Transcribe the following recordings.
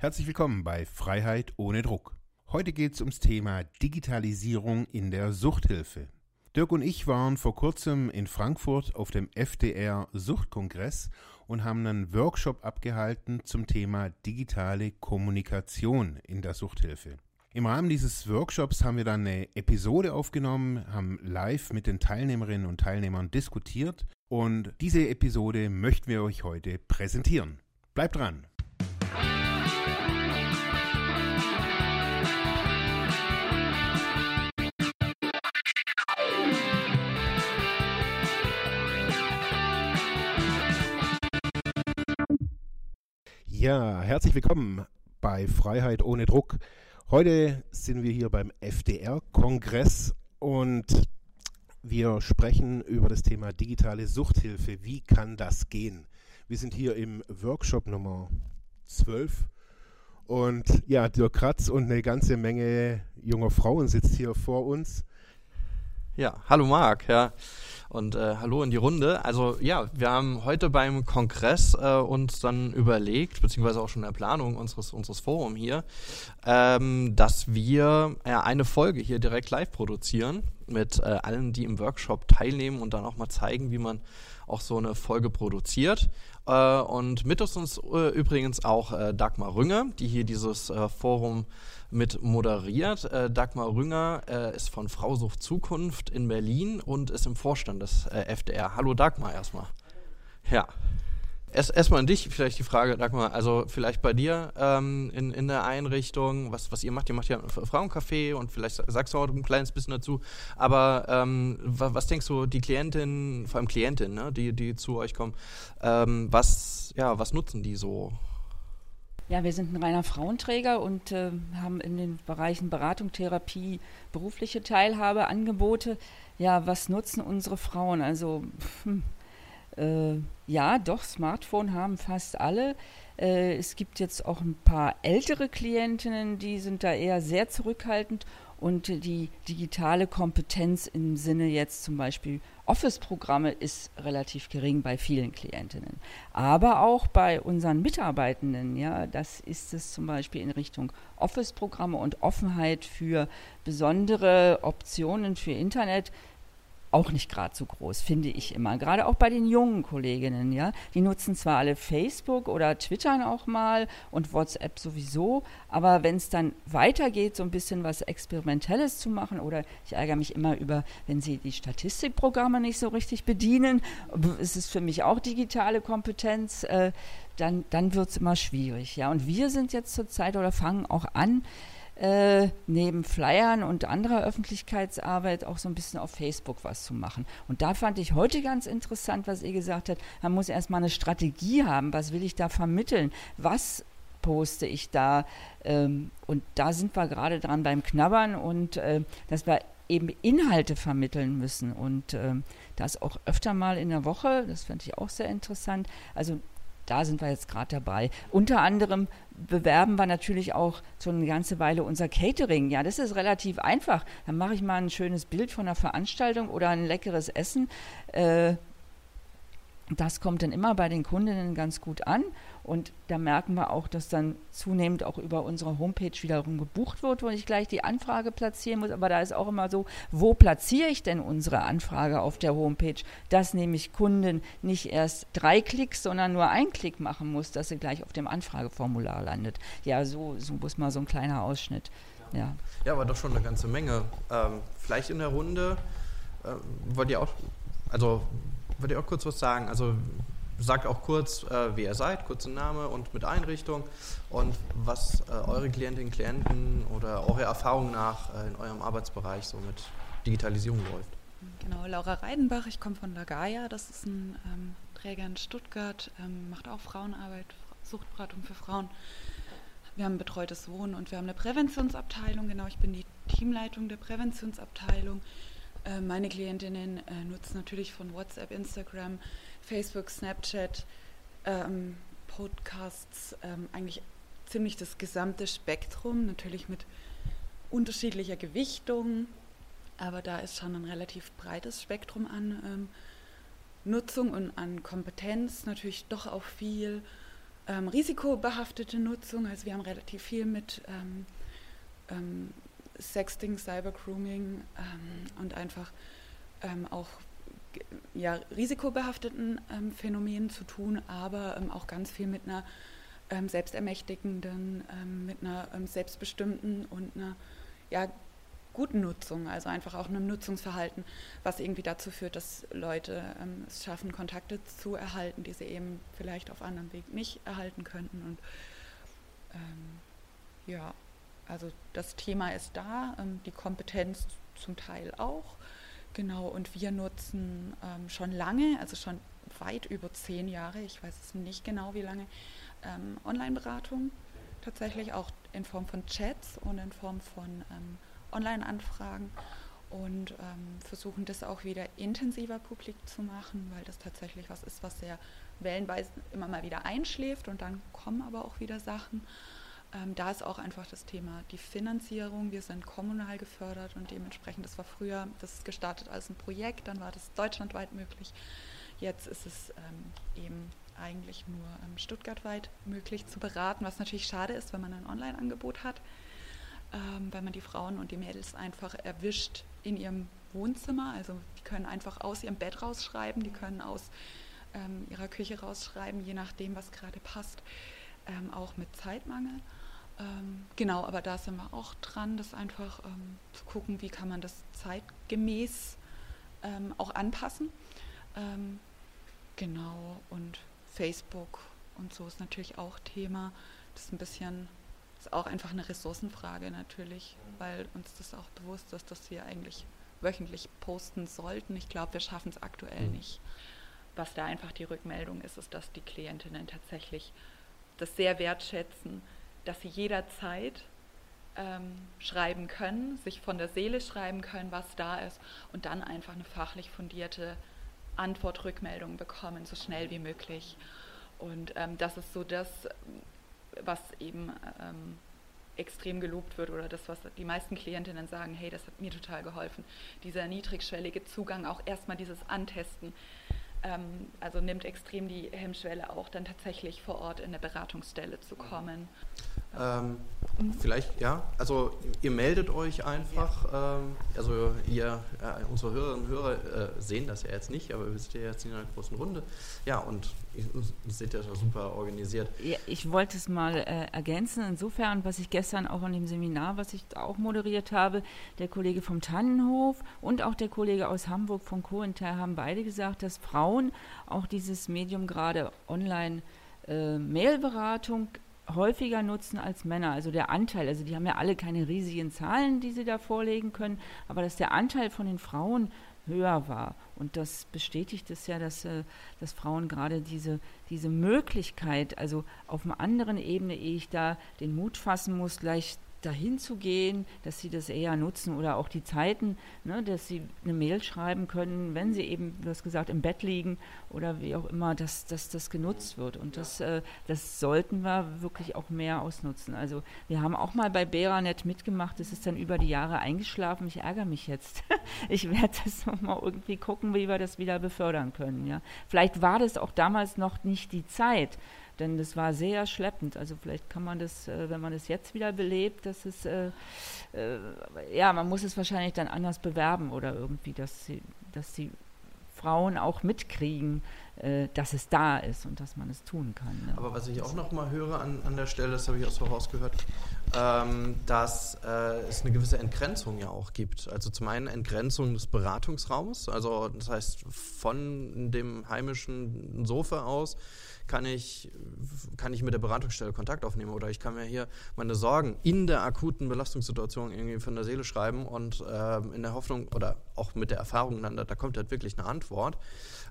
Herzlich willkommen bei Freiheit ohne Druck. Heute geht es ums Thema Digitalisierung in der Suchthilfe. Dirk und ich waren vor kurzem in Frankfurt auf dem FDR Suchtkongress und haben einen Workshop abgehalten zum Thema digitale Kommunikation in der Suchthilfe. Im Rahmen dieses Workshops haben wir dann eine Episode aufgenommen, haben live mit den Teilnehmerinnen und Teilnehmern diskutiert und diese Episode möchten wir euch heute präsentieren. Bleibt dran! Ja, herzlich willkommen bei Freiheit ohne Druck. Heute sind wir hier beim FDR-Kongress und wir sprechen über das Thema digitale Suchthilfe. Wie kann das gehen? Wir sind hier im Workshop Nummer 12 und ja, Dirk Kratz und eine ganze Menge junger Frauen sitzt hier vor uns. Ja, hallo Marc, ja. Und äh, hallo in die Runde. Also ja, wir haben heute beim Kongress äh, uns dann überlegt, beziehungsweise auch schon in der Planung unseres, unseres Forums hier, ähm, dass wir äh, eine Folge hier direkt live produzieren mit äh, allen, die im Workshop teilnehmen und dann auch mal zeigen, wie man auch so eine Folge produziert. Äh, und mit uns äh, übrigens auch äh, Dagmar Rünger, die hier dieses äh, Forum mit moderiert. Äh, Dagmar Rünger äh, ist von Frausucht Zukunft in Berlin und ist im Vorstand des FDR. Hallo Dagmar erstmal. Ja. Erst, erstmal an dich vielleicht die Frage, Dagmar, also vielleicht bei dir ähm, in, in der Einrichtung, was, was ihr macht, ihr macht ja ein Frauencafé und vielleicht sagst du auch ein kleines bisschen dazu, aber ähm, was, was, denkst du, die Klientinnen, vor allem Klientinnen, ne, die, die zu euch kommen, ähm, was, ja, was nutzen die so ja, wir sind ein reiner Frauenträger und äh, haben in den Bereichen Beratung, Therapie, berufliche Teilhabe, Angebote. Ja, was nutzen unsere Frauen? Also, hm, äh, ja, doch, Smartphone haben fast alle. Äh, es gibt jetzt auch ein paar ältere Klientinnen, die sind da eher sehr zurückhaltend und die digitale Kompetenz im Sinne jetzt zum Beispiel Office-Programme ist relativ gering bei vielen Klientinnen. Aber auch bei unseren Mitarbeitenden, ja, das ist es zum Beispiel in Richtung Office-Programme und Offenheit für besondere Optionen für Internet auch nicht gerade so groß, finde ich immer. Gerade auch bei den jungen Kolleginnen, ja. Die nutzen zwar alle Facebook oder Twittern auch mal und WhatsApp sowieso, aber wenn es dann weitergeht, so ein bisschen was Experimentelles zu machen, oder ich ärgere mich immer über, wenn sie die Statistikprogramme nicht so richtig bedienen, ist es für mich auch digitale Kompetenz, äh, dann, dann wird es immer schwierig, ja. Und wir sind jetzt zurzeit oder fangen auch an, äh, neben Flyern und anderer Öffentlichkeitsarbeit auch so ein bisschen auf Facebook was zu machen. Und da fand ich heute ganz interessant, was ihr gesagt habt, man muss erstmal eine Strategie haben, was will ich da vermitteln, was poste ich da ähm, und da sind wir gerade dran beim Knabbern und äh, dass wir eben Inhalte vermitteln müssen und äh, das auch öfter mal in der Woche, das fand ich auch sehr interessant. Also da sind wir jetzt gerade dabei. Unter anderem bewerben wir natürlich auch so eine ganze Weile unser Catering. Ja, das ist relativ einfach. Dann mache ich mal ein schönes Bild von einer Veranstaltung oder ein leckeres Essen. Äh, das kommt dann immer bei den Kundinnen ganz gut an. Und da merken wir auch, dass dann zunehmend auch über unsere Homepage wiederum gebucht wird, wo ich gleich die Anfrage platzieren muss. Aber da ist auch immer so, wo platziere ich denn unsere Anfrage auf der Homepage, dass nämlich Kunden nicht erst drei Klicks, sondern nur einen Klick machen muss, dass sie gleich auf dem Anfrageformular landet. Ja, so, so muss mal so ein kleiner Ausschnitt. Ja, ja aber doch schon eine ganze Menge. Ähm, vielleicht in der Runde, äh, wollt ihr auch, also wollt ihr auch kurz was sagen? Also sagt auch kurz, äh, wer ihr seid, kurzen Name und mit Einrichtung und was äh, eure Klientinnen und Klienten oder eure Erfahrung nach äh, in eurem Arbeitsbereich so mit Digitalisierung läuft. Genau, Laura Reidenbach, ich komme von Lagaya, das ist ein ähm, Träger in Stuttgart, ähm, macht auch Frauenarbeit, Suchtberatung für Frauen. Wir haben betreutes Wohnen und wir haben eine Präventionsabteilung, genau, ich bin die Teamleitung der Präventionsabteilung. Äh, meine Klientinnen äh, nutzen natürlich von WhatsApp, Instagram, Facebook, Snapchat, ähm, Podcasts, ähm, eigentlich ziemlich das gesamte Spektrum, natürlich mit unterschiedlicher Gewichtung, aber da ist schon ein relativ breites Spektrum an ähm, Nutzung und an Kompetenz, natürlich doch auch viel ähm, risikobehaftete Nutzung. Also wir haben relativ viel mit ähm, ähm, Sexting, Cybergrooming und einfach auch ja, risikobehafteten ähm, Phänomenen zu tun, aber ähm, auch ganz viel mit einer ähm, selbstermächtigenden, ähm, mit einer ähm, selbstbestimmten und einer ja, guten Nutzung, also einfach auch einem Nutzungsverhalten, was irgendwie dazu führt, dass Leute ähm, es schaffen, Kontakte zu erhalten, die sie eben vielleicht auf anderem Weg nicht erhalten könnten. Und ja, also das Thema ist da, die Kompetenz zum Teil auch. Genau, und wir nutzen ähm, schon lange, also schon weit über zehn Jahre, ich weiß es nicht genau wie lange, ähm, Online-Beratung. Tatsächlich auch in Form von Chats und in Form von ähm, Online-Anfragen und ähm, versuchen das auch wieder intensiver publik zu machen, weil das tatsächlich was ist, was sehr wellenweise immer mal wieder einschläft und dann kommen aber auch wieder Sachen. Ähm, da ist auch einfach das Thema die Finanzierung. Wir sind kommunal gefördert und dementsprechend, das war früher, das ist gestartet als ein Projekt, dann war das deutschlandweit möglich. Jetzt ist es ähm, eben eigentlich nur ähm, stuttgartweit möglich zu beraten, was natürlich schade ist, wenn man ein Online-Angebot hat, ähm, weil man die Frauen und die Mädels einfach erwischt in ihrem Wohnzimmer. Also die können einfach aus ihrem Bett rausschreiben, die können aus ähm, ihrer Küche rausschreiben, je nachdem, was gerade passt, ähm, auch mit Zeitmangel. Ähm, genau, aber da sind wir auch dran, das einfach ähm, zu gucken, wie kann man das zeitgemäß ähm, auch anpassen. Ähm, genau, und Facebook und so ist natürlich auch Thema. Das ist ein bisschen, das ist auch einfach eine Ressourcenfrage natürlich, weil uns das auch bewusst ist, dass wir eigentlich wöchentlich posten sollten. Ich glaube, wir schaffen es aktuell mhm. nicht. Was da einfach die Rückmeldung ist, ist, dass die Klientinnen tatsächlich das sehr wertschätzen, dass sie jederzeit ähm, schreiben können, sich von der Seele schreiben können, was da ist und dann einfach eine fachlich fundierte Antwort, Rückmeldung bekommen, so schnell wie möglich. Und ähm, das ist so das, was eben ähm, extrem gelobt wird oder das, was die meisten Klientinnen sagen, hey, das hat mir total geholfen. Dieser niedrigschwellige Zugang, auch erstmal dieses Antesten, also nimmt extrem die Hemmschwelle auch dann tatsächlich vor Ort in der Beratungsstelle zu kommen. Ähm, mhm. Vielleicht, ja, also ihr meldet euch einfach, ja. ähm, also ihr, äh, unsere Hörerinnen und Hörer äh, sehen das ja jetzt nicht, aber wir sind ja jetzt in einer großen Runde. Ja, und seht ja super organisiert. Ja, ich wollte es mal äh, ergänzen, insofern, was ich gestern auch an dem Seminar, was ich auch moderiert habe, der Kollege vom Tannenhof und auch der Kollege aus Hamburg von Cointer haben beide gesagt, dass Frauen auch dieses Medium gerade online äh, Mailberatung häufiger nutzen als Männer. Also der Anteil, also die haben ja alle keine riesigen Zahlen, die sie da vorlegen können, aber dass der Anteil von den Frauen höher war. Und das bestätigt es ja, dass, äh, dass Frauen gerade diese, diese Möglichkeit, also auf einer anderen Ebene, ehe ich da den Mut fassen muss, gleich dahin zu gehen, dass sie das eher nutzen oder auch die Zeiten, ne, dass sie eine Mail schreiben können, wenn sie eben, du hast gesagt, im Bett liegen oder wie auch immer, dass, dass das genutzt wird. Und das, äh, das sollten wir wirklich auch mehr ausnutzen. Also wir haben auch mal bei Beranet mitgemacht, das ist dann über die Jahre eingeschlafen. Ich ärgere mich jetzt. ich werde das nochmal irgendwie gucken, wie wir das wieder befördern können. Ja. Vielleicht war das auch damals noch nicht die Zeit denn das war sehr schleppend. Also vielleicht kann man das, äh, wenn man es jetzt wieder belebt, dass es, äh, äh, ja, man muss es wahrscheinlich dann anders bewerben oder irgendwie, dass sie, dass die Frauen auch mitkriegen, äh, dass es da ist und dass man es tun kann. Ne? Aber was ich auch noch mal höre an, an der Stelle, das habe ich auch so rausgehört, ähm, dass äh, es eine gewisse Entgrenzung ja auch gibt. Also zum einen Entgrenzung des Beratungsraums, also das heißt von dem heimischen Sofa aus kann ich, kann ich mit der Beratungsstelle Kontakt aufnehmen oder ich kann mir hier meine Sorgen in der akuten Belastungssituation irgendwie von der Seele schreiben und äh, in der Hoffnung oder auch mit der Erfahrung, dann, da kommt halt wirklich eine Antwort.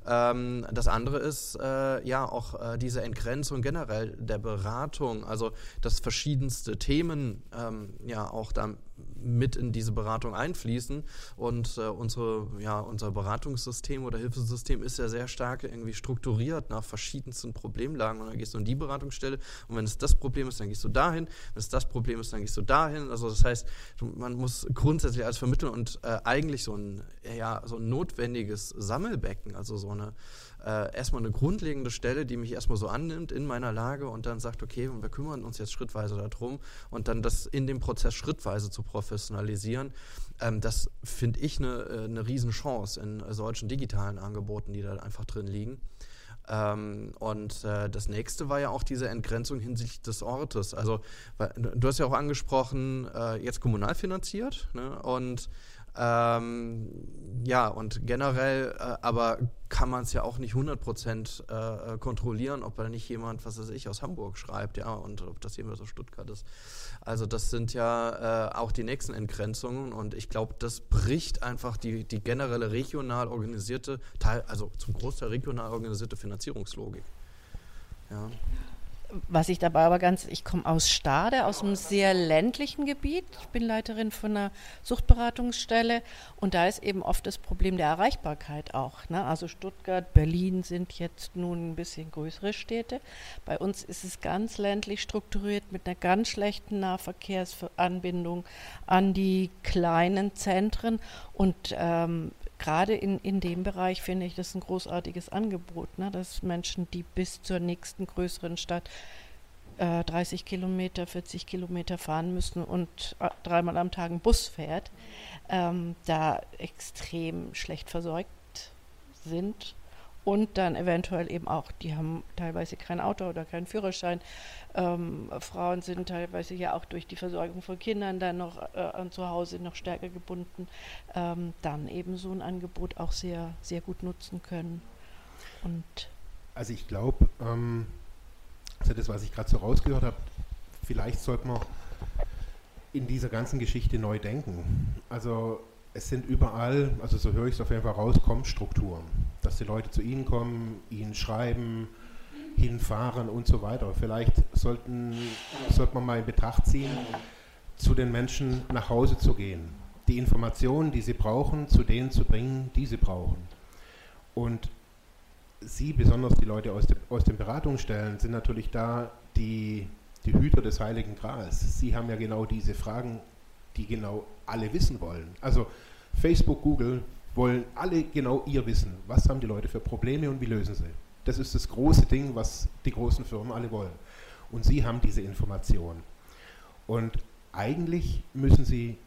Ähm, das andere ist äh, ja auch äh, diese Entgrenzung generell der Beratung, also dass verschiedenste Themen ähm, ja auch da mit in diese Beratung einfließen. Und äh, unsere, ja, unser Beratungssystem oder Hilfesystem ist ja sehr stark irgendwie strukturiert nach verschiedensten Problemlagen. Und dann gehst du in die Beratungsstelle. Und wenn es das Problem ist, dann gehst du dahin, wenn es das Problem ist, dann gehst du dahin. Also das heißt, man muss grundsätzlich als Vermittler und äh, eigentlich so ein, ja, so ein notwendiges Sammelbecken, also so eine äh, erstmal eine grundlegende Stelle, die mich erstmal so annimmt in meiner Lage und dann sagt, okay, wir kümmern uns jetzt schrittweise darum und dann das in dem Prozess schrittweise zu professionalisieren. Ähm, das finde ich eine, äh, eine Riesenchance in solchen digitalen Angeboten, die da einfach drin liegen. Ähm, und äh, das nächste war ja auch diese Entgrenzung hinsichtlich des Ortes. Also, weil, du hast ja auch angesprochen, äh, jetzt kommunal finanziert ne? und ähm, ja, und generell, äh, aber kann man es ja auch nicht 100% äh, kontrollieren, ob da nicht jemand, was weiß ich, aus Hamburg schreibt, ja, und ob das jemand aus Stuttgart ist. Also das sind ja äh, auch die nächsten Entgrenzungen und ich glaube, das bricht einfach die, die generelle regional organisierte, also zum Großteil regional organisierte Finanzierungslogik. Ja. Was ich dabei aber ganz, ich komme aus Stade, aus einem sehr ländlichen Gebiet. Ich bin Leiterin von einer Suchtberatungsstelle und da ist eben oft das Problem der Erreichbarkeit auch. Ne? Also Stuttgart, Berlin sind jetzt nun ein bisschen größere Städte. Bei uns ist es ganz ländlich strukturiert mit einer ganz schlechten Nahverkehrsanbindung an die kleinen Zentren und ähm, gerade in, in dem Bereich finde ich das ein großartiges Angebot, ne? dass Menschen, die bis zur nächsten größeren Stadt äh, 30 Kilometer, 40 Kilometer fahren müssen und äh, dreimal am Tag ein Bus fährt, ähm, da extrem schlecht versorgt sind und dann eventuell eben auch, die haben teilweise kein Auto oder keinen Führerschein. Ähm, Frauen sind teilweise ja auch durch die Versorgung von Kindern dann noch äh, zu Hause noch stärker gebunden, ähm, dann eben so ein Angebot auch sehr, sehr gut nutzen können. Und also ich glaube, ähm, also das, was ich gerade so rausgehört habe, vielleicht sollte man in dieser ganzen Geschichte neu denken. Also es sind überall, also so höre ich es auf jeden Fall raus, Kommstrukturen. Dass die Leute zu Ihnen kommen, Ihnen schreiben, hinfahren und so weiter. Vielleicht sollten, sollte man mal in Betracht ziehen, zu den Menschen nach Hause zu gehen. Die Informationen, die sie brauchen, zu denen zu bringen, die sie brauchen. Und Sie, besonders die Leute aus, de, aus den Beratungsstellen, sind natürlich da die, die Hüter des Heiligen Grals. Sie haben ja genau diese Fragen, die genau alle wissen wollen. Also Facebook, Google wollen alle genau ihr wissen. Was haben die Leute für Probleme und wie lösen sie? Das ist das große Ding, was die großen Firmen alle wollen. Und sie haben diese Information. Und eigentlich müssen sie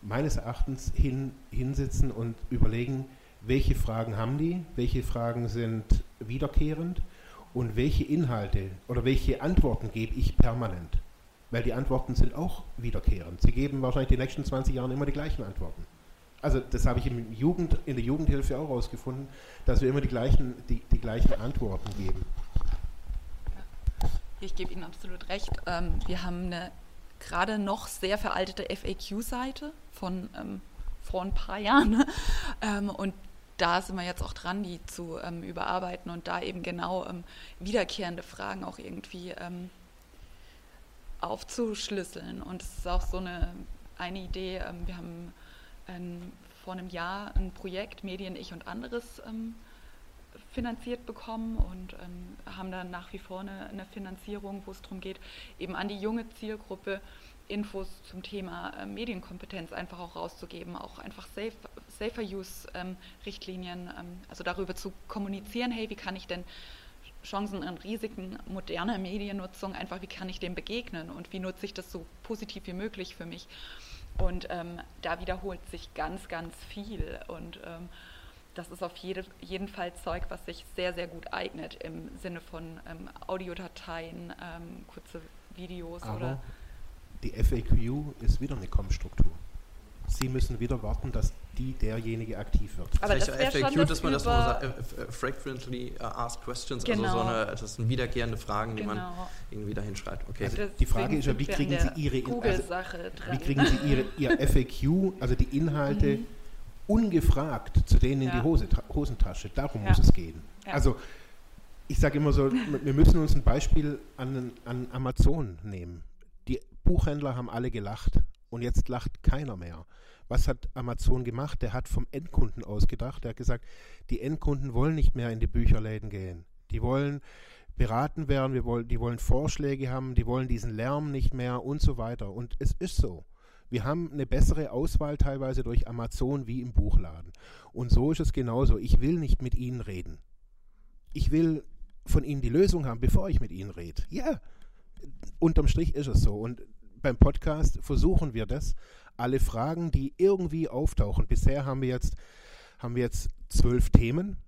meines Erachtens hin, hinsitzen und überlegen, welche Fragen haben die, welche Fragen sind wiederkehrend und welche Inhalte oder welche Antworten gebe ich permanent. Weil die Antworten sind auch wiederkehrend. Sie geben wahrscheinlich die nächsten 20 Jahre immer die gleichen Antworten. Also das habe ich im Jugend, in der Jugendhilfe auch herausgefunden, dass wir immer die gleichen, die, die gleichen Antworten geben. Ich gebe Ihnen absolut recht. Ähm, wir haben eine gerade noch sehr veraltete FAQ-Seite von ähm, vor ein paar Jahren. ähm, und da sind wir jetzt auch dran, die zu ähm, überarbeiten und da eben genau ähm, wiederkehrende Fragen auch irgendwie ähm, aufzuschlüsseln. Und es ist auch so eine, eine Idee, wir haben ähm, vor einem Jahr ein Projekt Medien, Ich und anderes ähm, finanziert bekommen und ähm, haben dann nach wie vor eine, eine Finanzierung, wo es darum geht, eben an die junge Zielgruppe Infos zum Thema äh, Medienkompetenz einfach auch rauszugeben, auch einfach safe, Safer Use-Richtlinien, ähm, ähm, also darüber zu kommunizieren, hey, wie kann ich denn Chancen und Risiken moderner Mediennutzung einfach, wie kann ich dem begegnen und wie nutze ich das so positiv wie möglich für mich. Und ähm, da wiederholt sich ganz, ganz viel. Und ähm, das ist auf jede, jeden Fall Zeug, was sich sehr, sehr gut eignet im Sinne von ähm, Audiodateien, ähm, kurze Videos Aber oder. Die FAQ ist wieder eine Com-Struktur. Sie müssen wieder warten, dass die derjenige aktiv wird. Aber das FAQ, schon das dass man das immer sagt, äh, äh, frequently uh, asked questions, genau. also so genau. eine, das sind wiederkehrende Fragen, die genau. man irgendwie dahin schreibt. Okay. Also die Frage ist ja, wie kriegen Sie Ihre also, wie kriegen Sie Ihre, Ihr FAQ, also die Inhalte, mhm. ungefragt zu denen ja. in die Hose, Hosentasche? Darum ja. muss es gehen. Ja. Also ich sage immer so, wir müssen uns ein Beispiel an, an Amazon nehmen. Die Buchhändler haben alle gelacht und jetzt lacht keiner mehr. Was hat Amazon gemacht? Der hat vom Endkunden ausgedacht. Der hat gesagt, die Endkunden wollen nicht mehr in die Bücherläden gehen. Die wollen beraten werden, wir wollen, die wollen Vorschläge haben, die wollen diesen Lärm nicht mehr und so weiter. Und es ist so. Wir haben eine bessere Auswahl teilweise durch Amazon wie im Buchladen. Und so ist es genauso. Ich will nicht mit Ihnen reden. ich will von Ihnen die Lösung haben, bevor ich mit Ihnen rede. Ja, unterm Strich ist es so. Und beim Podcast versuchen wir das. Alle Fragen, die irgendwie auftauchen. Bisher haben wir jetzt, haben wir jetzt zwölf Themen.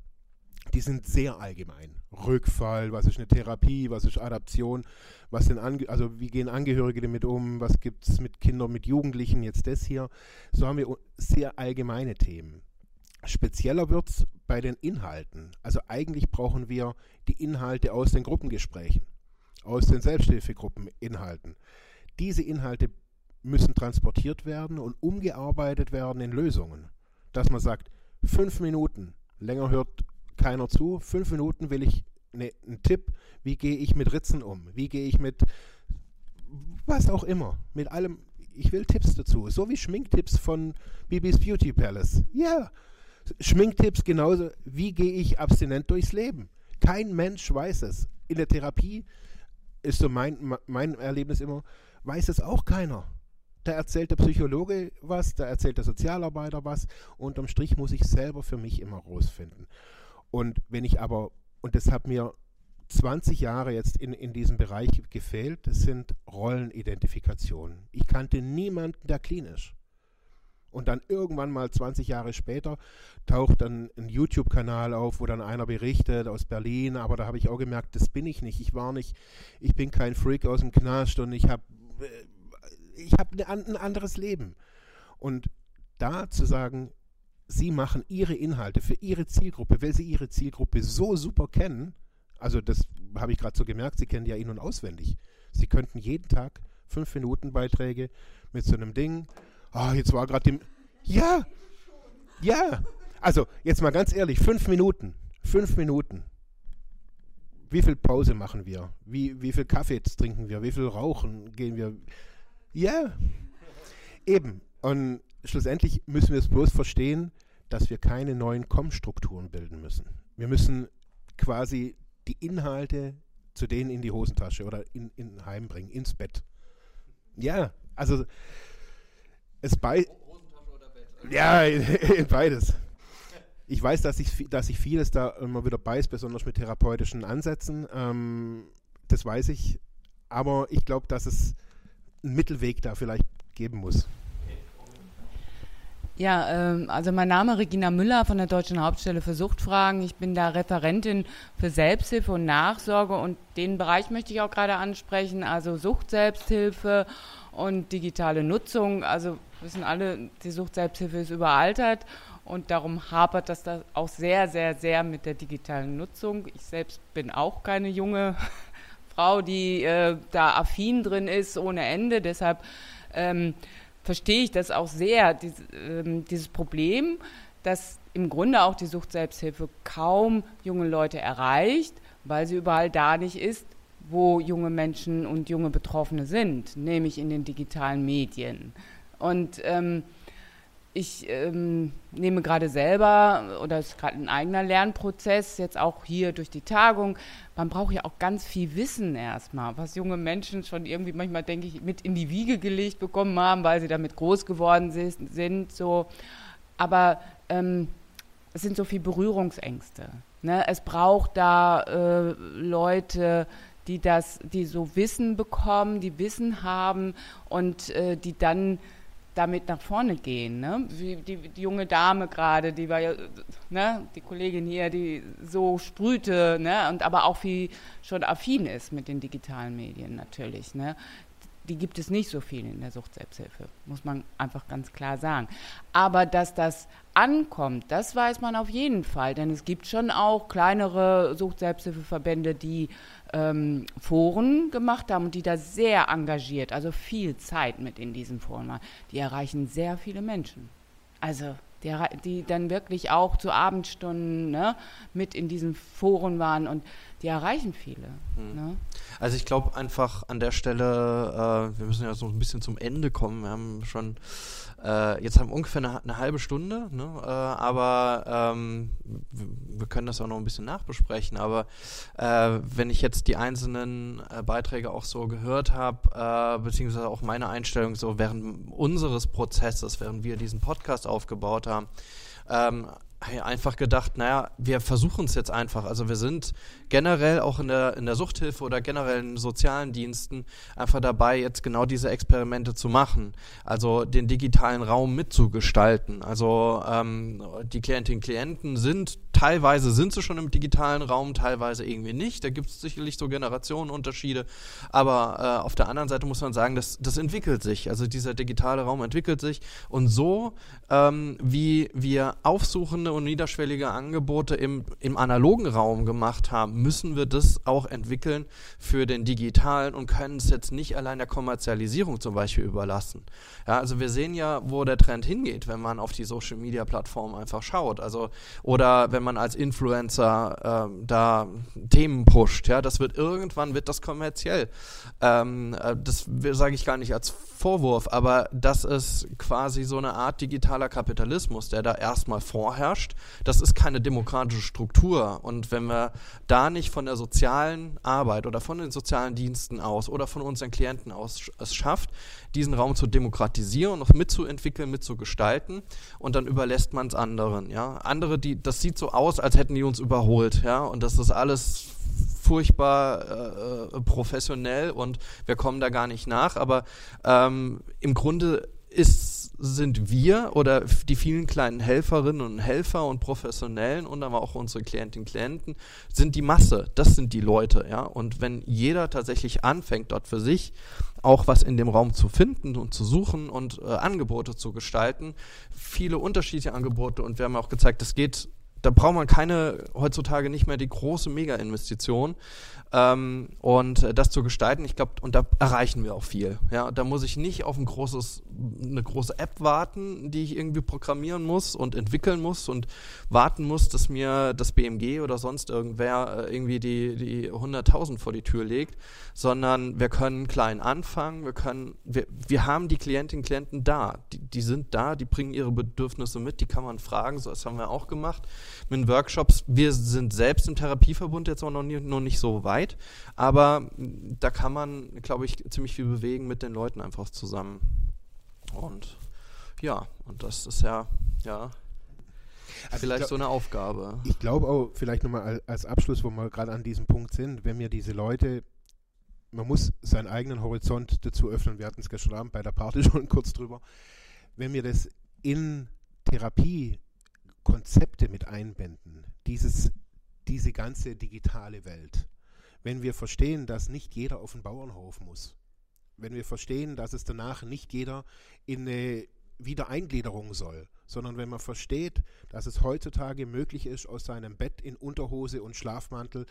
Die sind sehr allgemein. Rückfall, was ist eine Therapie, was ist Adaption, was sind Ange also wie gehen Angehörige damit um, was gibt es mit Kindern, mit Jugendlichen, jetzt das hier. So haben wir sehr allgemeine Themen. Spezieller wird es bei den Inhalten. Also eigentlich brauchen wir die Inhalte aus den Gruppengesprächen, aus den Selbsthilfegruppeninhalten. Diese Inhalte müssen transportiert werden und umgearbeitet werden in Lösungen. Dass man sagt, fünf Minuten, länger hört keiner zu, fünf Minuten will ich ne, einen Tipp, wie gehe ich mit Ritzen um, wie gehe ich mit was auch immer, mit allem, ich will Tipps dazu, so wie Schminktipps von Bibis Beauty Palace. Ja, yeah. Schminktipps genauso, wie gehe ich abstinent durchs Leben. Kein Mensch weiß es. In der Therapie ist so mein, mein Erlebnis immer, weiß es auch keiner. Da erzählt der Psychologe was, da erzählt der Sozialarbeiter was. Unterm Strich muss ich selber für mich immer rausfinden. Und wenn ich aber, und das hat mir 20 Jahre jetzt in, in diesem Bereich gefehlt, das sind Rollenidentifikationen. Ich kannte niemanden, der klinisch. Und dann irgendwann mal 20 Jahre später taucht dann ein YouTube-Kanal auf, wo dann einer berichtet aus Berlin, aber da habe ich auch gemerkt, das bin ich nicht. Ich war nicht, ich bin kein Freak aus dem Knast und ich habe äh, ich hab ne, ein anderes Leben. Und da zu sagen, sie machen ihre Inhalte für ihre Zielgruppe, weil sie ihre Zielgruppe so super kennen, also das habe ich gerade so gemerkt, sie kennen ja in- und auswendig. Sie könnten jeden Tag fünf Minuten Beiträge mit so einem Ding ah, jetzt war gerade dem. Ja, ja. Also, jetzt mal ganz ehrlich, fünf Minuten. Fünf Minuten. Wie viel Pause machen wir? Wie, wie viel Kaffee trinken wir? Wie viel Rauchen gehen wir? Ja, eben. Und schlussendlich müssen wir es bloß verstehen, dass wir keine neuen Kommstrukturen bilden müssen. Wir müssen quasi die Inhalte zu denen in die Hosentasche oder in, in Heim bringen, ins Bett. Ja, also es bei. Ja, beides. Ich weiß, dass ich, dass ich vieles da immer wieder beiß, besonders mit therapeutischen Ansätzen. Ähm, das weiß ich. Aber ich glaube, dass es einen Mittelweg da vielleicht geben muss. Ja, ähm, also mein Name ist Regina Müller von der Deutschen Hauptstelle für Suchtfragen. Ich bin da Referentin für Selbsthilfe und Nachsorge und den Bereich möchte ich auch gerade ansprechen, also Sucht-Selbsthilfe und digitale Nutzung. Also wissen alle, die Sucht-Selbsthilfe ist überaltert und darum hapert das da auch sehr, sehr, sehr mit der digitalen Nutzung. Ich selbst bin auch keine junge Frau, die äh, da affin drin ist ohne Ende. Deshalb ähm, verstehe ich das auch sehr, dies, ähm, dieses Problem, dass im Grunde auch die Sucht-Selbsthilfe kaum junge Leute erreicht, weil sie überall da nicht ist, wo junge Menschen und junge Betroffene sind, nämlich in den digitalen Medien. Und ähm, ich ähm, nehme gerade selber, oder es ist gerade ein eigener Lernprozess, jetzt auch hier durch die Tagung, man braucht ja auch ganz viel Wissen erstmal, was junge Menschen schon irgendwie manchmal, denke ich, mit in die Wiege gelegt bekommen haben, weil sie damit groß geworden sind. so. Aber ähm, es sind so viele Berührungsängste. Ne? Es braucht da äh, Leute, die das, die so Wissen bekommen, die Wissen haben und äh, die dann damit nach vorne gehen. Ne? Wie die, die junge Dame gerade, die war ja, ne, die Kollegin hier, die so sprühte, ne, und aber auch wie schon affin ist mit den digitalen Medien natürlich. Ne? Die gibt es nicht so viel in der Sucht-Selbsthilfe, muss man einfach ganz klar sagen. Aber dass das ankommt, das weiß man auf jeden Fall, denn es gibt schon auch kleinere Sucht-Selbsthilfeverbände, die ähm, Foren gemacht haben und die da sehr engagiert, also viel Zeit mit in diesen Foren waren, die erreichen sehr viele Menschen. Also die, die dann wirklich auch zu Abendstunden ne, mit in diesen Foren waren und die erreichen viele. Mhm. Ne? Also ich glaube einfach an der Stelle, äh, wir müssen ja so ein bisschen zum Ende kommen. Wir haben schon äh, jetzt haben wir ungefähr eine, eine halbe Stunde, ne? äh, aber ähm, wir können das auch noch ein bisschen nachbesprechen. Aber äh, wenn ich jetzt die einzelnen äh, Beiträge auch so gehört habe, äh, beziehungsweise auch meine Einstellung so während unseres Prozesses, während wir diesen Podcast aufgebaut haben, ähm, einfach gedacht, naja, wir versuchen es jetzt einfach. Also wir sind generell auch in der, in der Suchthilfe oder generell in sozialen Diensten einfach dabei, jetzt genau diese Experimente zu machen. Also den digitalen Raum mitzugestalten. Also ähm, die Klientinnen und Klienten sind, teilweise sind sie schon im digitalen Raum, teilweise irgendwie nicht. Da gibt es sicherlich so Generationenunterschiede. Aber äh, auf der anderen Seite muss man sagen, das, das entwickelt sich. Also dieser digitale Raum entwickelt sich. Und so ähm, wie wir aufsuchende und niederschwellige Angebote im, im analogen Raum gemacht haben, müssen wir das auch entwickeln für den digitalen und können es jetzt nicht allein der Kommerzialisierung zum Beispiel überlassen. Ja, also wir sehen ja, wo der Trend hingeht, wenn man auf die Social Media Plattform einfach schaut. Also, oder wenn man als Influencer ähm, da Themen pusht, ja, das wird irgendwann wird das kommerziell. Ähm, äh, das sage ich gar nicht als Vorwurf, aber das ist quasi so eine Art digitaler Kapitalismus, der da erstmal vorherrscht. Das ist keine demokratische Struktur. Und wenn wir da nicht von der sozialen Arbeit oder von den sozialen Diensten aus oder von unseren Klienten aus es schafft, diesen Raum zu demokratisieren noch mitzuentwickeln, mitzugestalten und dann überlässt man es anderen. Ja? Andere, die, das sieht so aus, als hätten die uns überholt, ja, und das ist alles furchtbar äh, professionell und wir kommen da gar nicht nach. Aber ähm, im Grunde ist, sind wir oder die vielen kleinen Helferinnen und Helfer und Professionellen und aber auch unsere Klientinnen und Klienten sind die Masse. Das sind die Leute, ja. Und wenn jeder tatsächlich anfängt, dort für sich auch was in dem Raum zu finden und zu suchen und äh, Angebote zu gestalten, viele unterschiedliche Angebote und wir haben auch gezeigt, das geht da braucht man keine, heutzutage nicht mehr die große Mega-Investition, ähm, und äh, das zu gestalten, ich glaube, und da erreichen wir auch viel. Ja, da muss ich nicht auf ein großes, eine große App warten, die ich irgendwie programmieren muss und entwickeln muss und warten muss, dass mir das BMG oder sonst irgendwer äh, irgendwie die, die 100.000 vor die Tür legt, sondern wir können klein anfangen, wir können, wir, wir haben die Klientinnen und Klienten da, die, die sind da, die bringen ihre Bedürfnisse mit, die kann man fragen, so das haben wir auch gemacht mit Workshops. Wir sind selbst im Therapieverbund jetzt auch noch, nie, noch nicht so weit, aber da kann man, glaube ich, ziemlich viel bewegen mit den Leuten einfach zusammen. Und ja, und das ist ja, ja, also vielleicht glaub, so eine Aufgabe. Ich glaube auch, vielleicht nochmal als Abschluss, wo wir gerade an diesem Punkt sind, wenn wir diese Leute, man muss seinen eigenen Horizont dazu öffnen, wir hatten es gestern Abend bei der Party schon kurz drüber, wenn wir das in Therapiekonzepte mit einbinden, dieses, diese ganze digitale Welt, wenn wir verstehen, dass nicht jeder auf den Bauernhof muss, wenn wir verstehen, dass es danach nicht jeder in eine Wiedereingliederung soll, sondern wenn man versteht, dass es heutzutage möglich ist, aus seinem Bett in Unterhose und Schlafmantel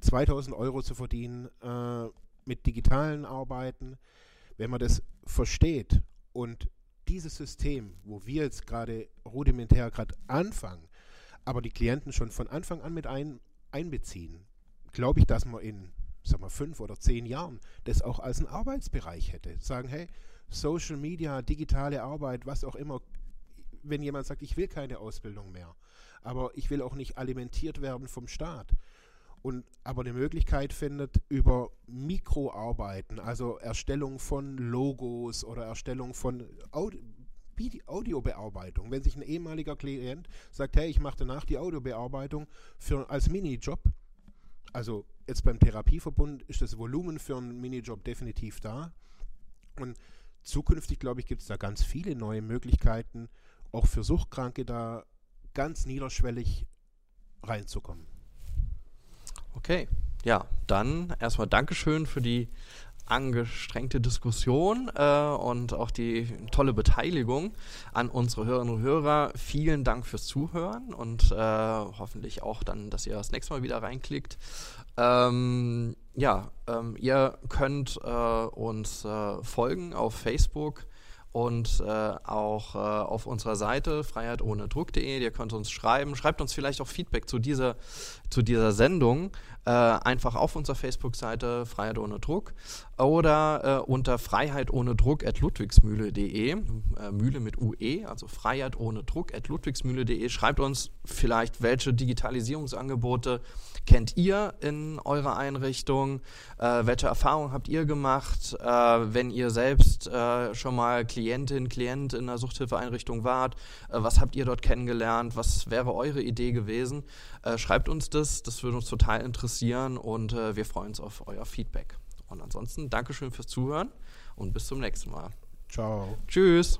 2000 Euro zu verdienen äh, mit digitalen Arbeiten, wenn man das versteht und dieses System, wo wir jetzt gerade rudimentär gerade anfangen, aber die Klienten schon von Anfang an mit ein, einbeziehen, glaube ich, dass man in sag mal, fünf oder zehn Jahren das auch als einen Arbeitsbereich hätte. Sagen, hey, Social Media, digitale Arbeit, was auch immer, wenn jemand sagt, ich will keine Ausbildung mehr, aber ich will auch nicht alimentiert werden vom Staat. Und aber eine Möglichkeit findet über Mikroarbeiten, also Erstellung von Logos oder Erstellung von Audio, Audiobearbeitung. Wenn sich ein ehemaliger Klient sagt, hey, ich mache danach die Audiobearbeitung für, als Minijob, also jetzt beim Therapieverbund ist das Volumen für einen Minijob definitiv da. Und zukünftig, glaube ich, gibt es da ganz viele neue Möglichkeiten, auch für Suchtkranke da ganz niederschwellig reinzukommen. Okay, ja, dann erstmal Dankeschön für die angestrengte Diskussion äh, und auch die tolle Beteiligung an unsere Hörerinnen und Hörer. Vielen Dank fürs Zuhören und äh, hoffentlich auch dann, dass ihr das nächste Mal wieder reinklickt. Ähm, ja, ähm, ihr könnt äh, uns äh, folgen auf Facebook und äh, auch äh, auf unserer Seite freiheitohnedruck.de. Ihr könnt uns schreiben. Schreibt uns vielleicht auch Feedback zu dieser, zu dieser Sendung. Äh, einfach auf unserer Facebook-Seite Freiheit ohne Druck oder äh, unter Freiheit ohne Druck at ludwigsmühle.de, äh, Mühle mit UE, also Freiheit ohne Druck at ludwigsmühle.de. Schreibt uns vielleicht, welche Digitalisierungsangebote kennt ihr in eurer Einrichtung, äh, welche Erfahrungen habt ihr gemacht, äh, wenn ihr selbst schon mal Klientin, Klient in einer Suchthilfeeinrichtung wart. Was habt ihr dort kennengelernt? Was wäre eure Idee gewesen? Schreibt uns das, das würde uns total interessieren und äh, wir freuen uns auf euer Feedback. Und ansonsten Dankeschön fürs Zuhören und bis zum nächsten Mal. Ciao. Tschüss.